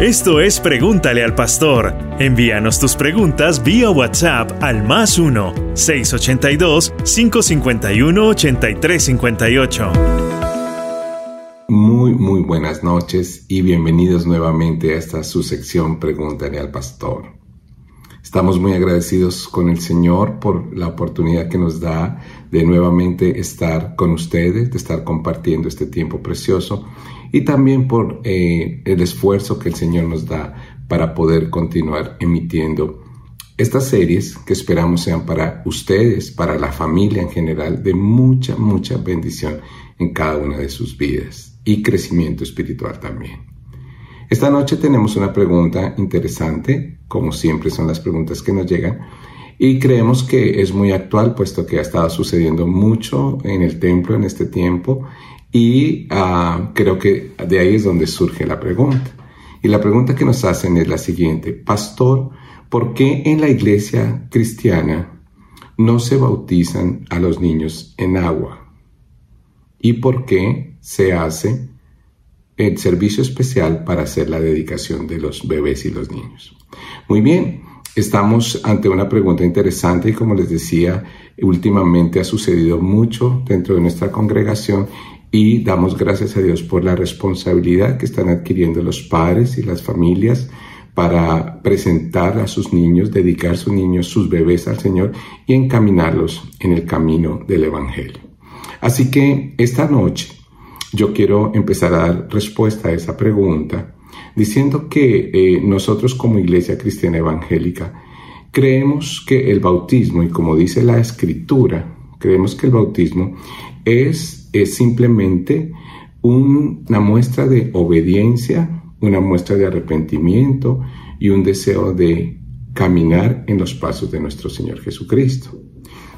Esto es Pregúntale al Pastor. Envíanos tus preguntas vía WhatsApp al más 1-682-551-8358. Muy, muy buenas noches y bienvenidos nuevamente a esta su sección Pregúntale al Pastor. Estamos muy agradecidos con el Señor por la oportunidad que nos da de nuevamente estar con ustedes, de estar compartiendo este tiempo precioso y también por eh, el esfuerzo que el Señor nos da para poder continuar emitiendo estas series que esperamos sean para ustedes, para la familia en general, de mucha, mucha bendición en cada una de sus vidas y crecimiento espiritual también. Esta noche tenemos una pregunta interesante, como siempre son las preguntas que nos llegan, y creemos que es muy actual, puesto que ha estado sucediendo mucho en el templo en este tiempo, y uh, creo que de ahí es donde surge la pregunta. Y la pregunta que nos hacen es la siguiente, Pastor, ¿por qué en la iglesia cristiana no se bautizan a los niños en agua? ¿Y por qué se hace el servicio especial para hacer la dedicación de los bebés y los niños. Muy bien, estamos ante una pregunta interesante y como les decía, últimamente ha sucedido mucho dentro de nuestra congregación y damos gracias a Dios por la responsabilidad que están adquiriendo los padres y las familias para presentar a sus niños, dedicar a sus niños, sus bebés al Señor y encaminarlos en el camino del Evangelio. Así que esta noche yo quiero empezar a dar respuesta a esa pregunta diciendo que eh, nosotros como Iglesia Cristiana Evangélica creemos que el bautismo, y como dice la Escritura, creemos que el bautismo es, es simplemente una muestra de obediencia, una muestra de arrepentimiento y un deseo de caminar en los pasos de nuestro Señor Jesucristo.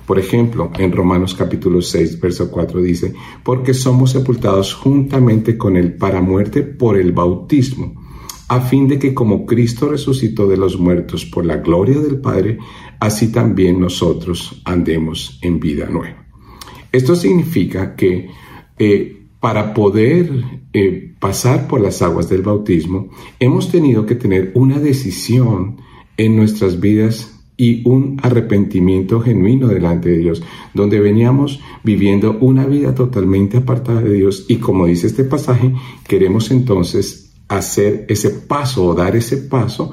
Por ejemplo, en Romanos capítulo 6, verso 4 dice, porque somos sepultados juntamente con Él para muerte por el bautismo, a fin de que como Cristo resucitó de los muertos por la gloria del Padre, así también nosotros andemos en vida nueva. Esto significa que eh, para poder eh, pasar por las aguas del bautismo, hemos tenido que tener una decisión en nuestras vidas y un arrepentimiento genuino delante de Dios, donde veníamos viviendo una vida totalmente apartada de Dios. Y como dice este pasaje, queremos entonces hacer ese paso o dar ese paso,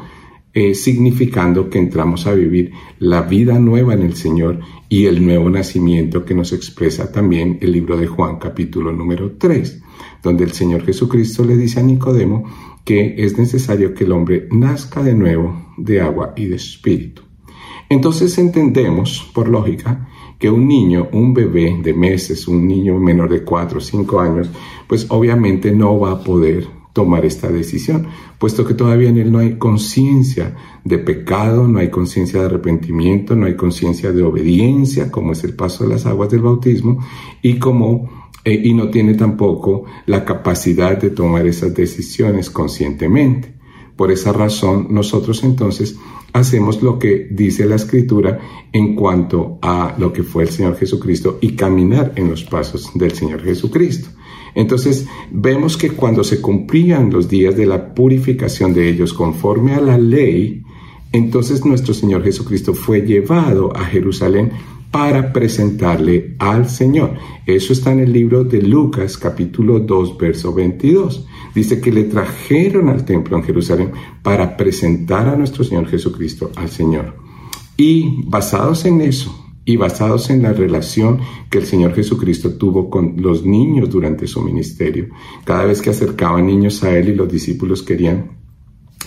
eh, significando que entramos a vivir la vida nueva en el Señor y el nuevo nacimiento que nos expresa también el libro de Juan capítulo número 3, donde el Señor Jesucristo le dice a Nicodemo que es necesario que el hombre nazca de nuevo de agua y de espíritu. Entonces entendemos, por lógica, que un niño, un bebé de meses, un niño menor de 4 o 5 años, pues obviamente no va a poder tomar esta decisión, puesto que todavía en él no hay conciencia de pecado, no hay conciencia de arrepentimiento, no hay conciencia de obediencia, como es el paso de las aguas del bautismo, y como eh, y no tiene tampoco la capacidad de tomar esas decisiones conscientemente. Por esa razón, nosotros entonces hacemos lo que dice la escritura en cuanto a lo que fue el Señor Jesucristo y caminar en los pasos del Señor Jesucristo. Entonces vemos que cuando se cumplían los días de la purificación de ellos conforme a la ley, entonces nuestro Señor Jesucristo fue llevado a Jerusalén para presentarle al Señor. Eso está en el libro de Lucas capítulo 2 verso 22. Dice que le trajeron al templo en Jerusalén para presentar a nuestro Señor Jesucristo al Señor. Y basados en eso, y basados en la relación que el Señor Jesucristo tuvo con los niños durante su ministerio. Cada vez que acercaban niños a Él y los discípulos querían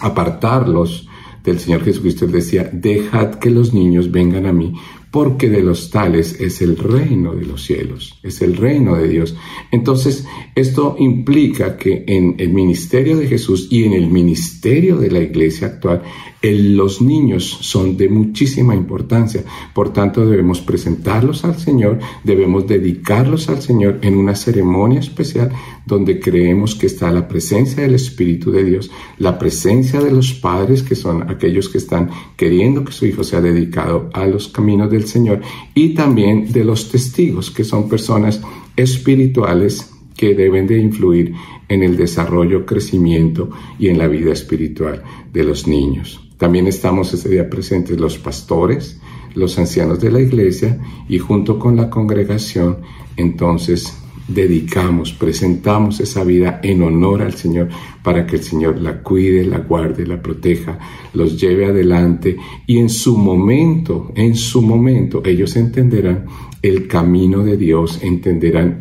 apartarlos del Señor Jesucristo, Él decía, dejad que los niños vengan a mí, porque de los tales es el reino de los cielos, es el reino de Dios. Entonces, esto implica que en el ministerio de Jesús y en el ministerio de la iglesia actual, los niños son de muchísima importancia. Por tanto, debemos presentarlos al Señor, debemos dedicarlos al Señor en una ceremonia especial donde creemos que está la presencia del Espíritu de Dios, la presencia de los padres que son aquellos que están queriendo que su hijo sea dedicado a los caminos del Señor y también de los testigos que son personas espirituales que deben de influir en el desarrollo, crecimiento y en la vida espiritual de los niños. También estamos ese día presentes los pastores, los ancianos de la iglesia y junto con la congregación entonces dedicamos, presentamos esa vida en honor al Señor para que el Señor la cuide, la guarde, la proteja, los lleve adelante. Y en su momento, en su momento, ellos entenderán el camino de Dios, entenderán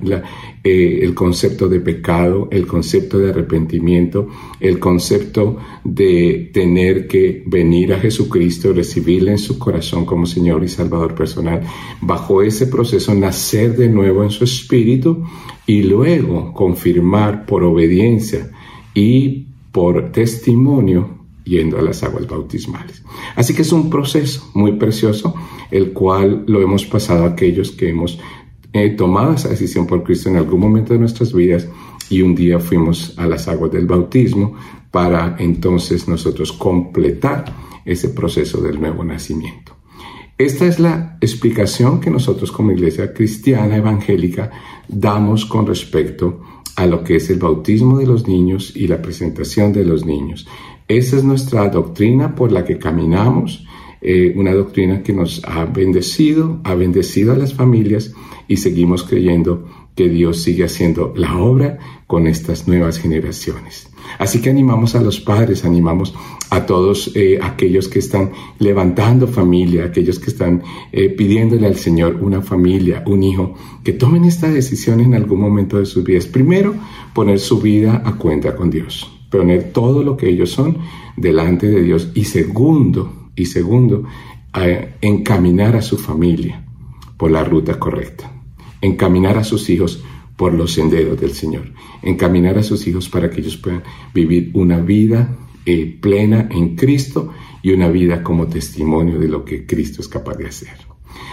eh, el concepto de pecado, el concepto de arrepentimiento, el concepto de tener que venir a Jesucristo, recibirle en su corazón como Señor y Salvador personal, bajo ese proceso nacer de nuevo en su espíritu y luego confirmar por obediencia y por testimonio yendo a las aguas bautismales. Así que es un proceso muy precioso, el cual lo hemos pasado aquellos que hemos eh, tomado esa decisión por Cristo en algún momento de nuestras vidas y un día fuimos a las aguas del bautismo para entonces nosotros completar ese proceso del nuevo nacimiento. Esta es la explicación que nosotros como iglesia cristiana evangélica damos con respecto a lo que es el bautismo de los niños y la presentación de los niños. Esa es nuestra doctrina por la que caminamos, eh, una doctrina que nos ha bendecido, ha bendecido a las familias y seguimos creyendo que Dios sigue haciendo la obra con estas nuevas generaciones. Así que animamos a los padres, animamos a todos eh, aquellos que están levantando familia, aquellos que están eh, pidiéndole al Señor una familia, un hijo, que tomen esta decisión en algún momento de sus vidas. Primero, poner su vida a cuenta con Dios poner todo lo que ellos son delante de Dios y segundo, y segundo, encaminar a su familia por la ruta correcta, encaminar a sus hijos por los senderos del Señor, encaminar a sus hijos para que ellos puedan vivir una vida eh, plena en Cristo y una vida como testimonio de lo que Cristo es capaz de hacer.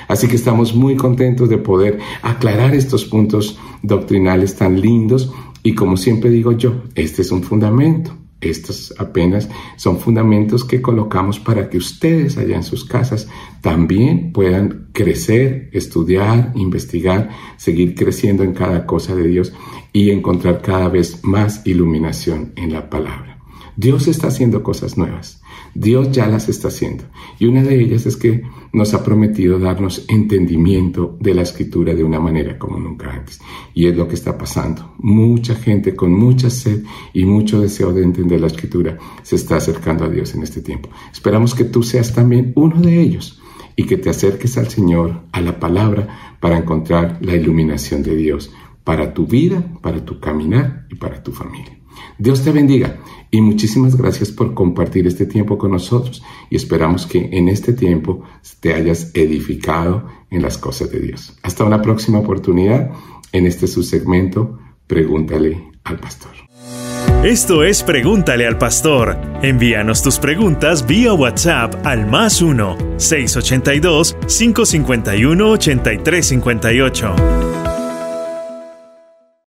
Así que estamos muy contentos de poder aclarar estos puntos doctrinales tan lindos y como siempre digo yo, este es un fundamento. Estos apenas son fundamentos que colocamos para que ustedes allá en sus casas también puedan crecer, estudiar, investigar, seguir creciendo en cada cosa de Dios y encontrar cada vez más iluminación en la palabra. Dios está haciendo cosas nuevas. Dios ya las está haciendo. Y una de ellas es que nos ha prometido darnos entendimiento de la escritura de una manera como nunca antes. Y es lo que está pasando. Mucha gente con mucha sed y mucho deseo de entender la escritura se está acercando a Dios en este tiempo. Esperamos que tú seas también uno de ellos y que te acerques al Señor, a la palabra, para encontrar la iluminación de Dios para tu vida, para tu caminar y para tu familia. Dios te bendiga y muchísimas gracias por compartir este tiempo con nosotros y esperamos que en este tiempo te hayas edificado en las cosas de Dios. Hasta una próxima oportunidad en este subsegmento Pregúntale al Pastor. Esto es Pregúntale al Pastor. Envíanos tus preguntas vía WhatsApp al más 1 682 551 8358.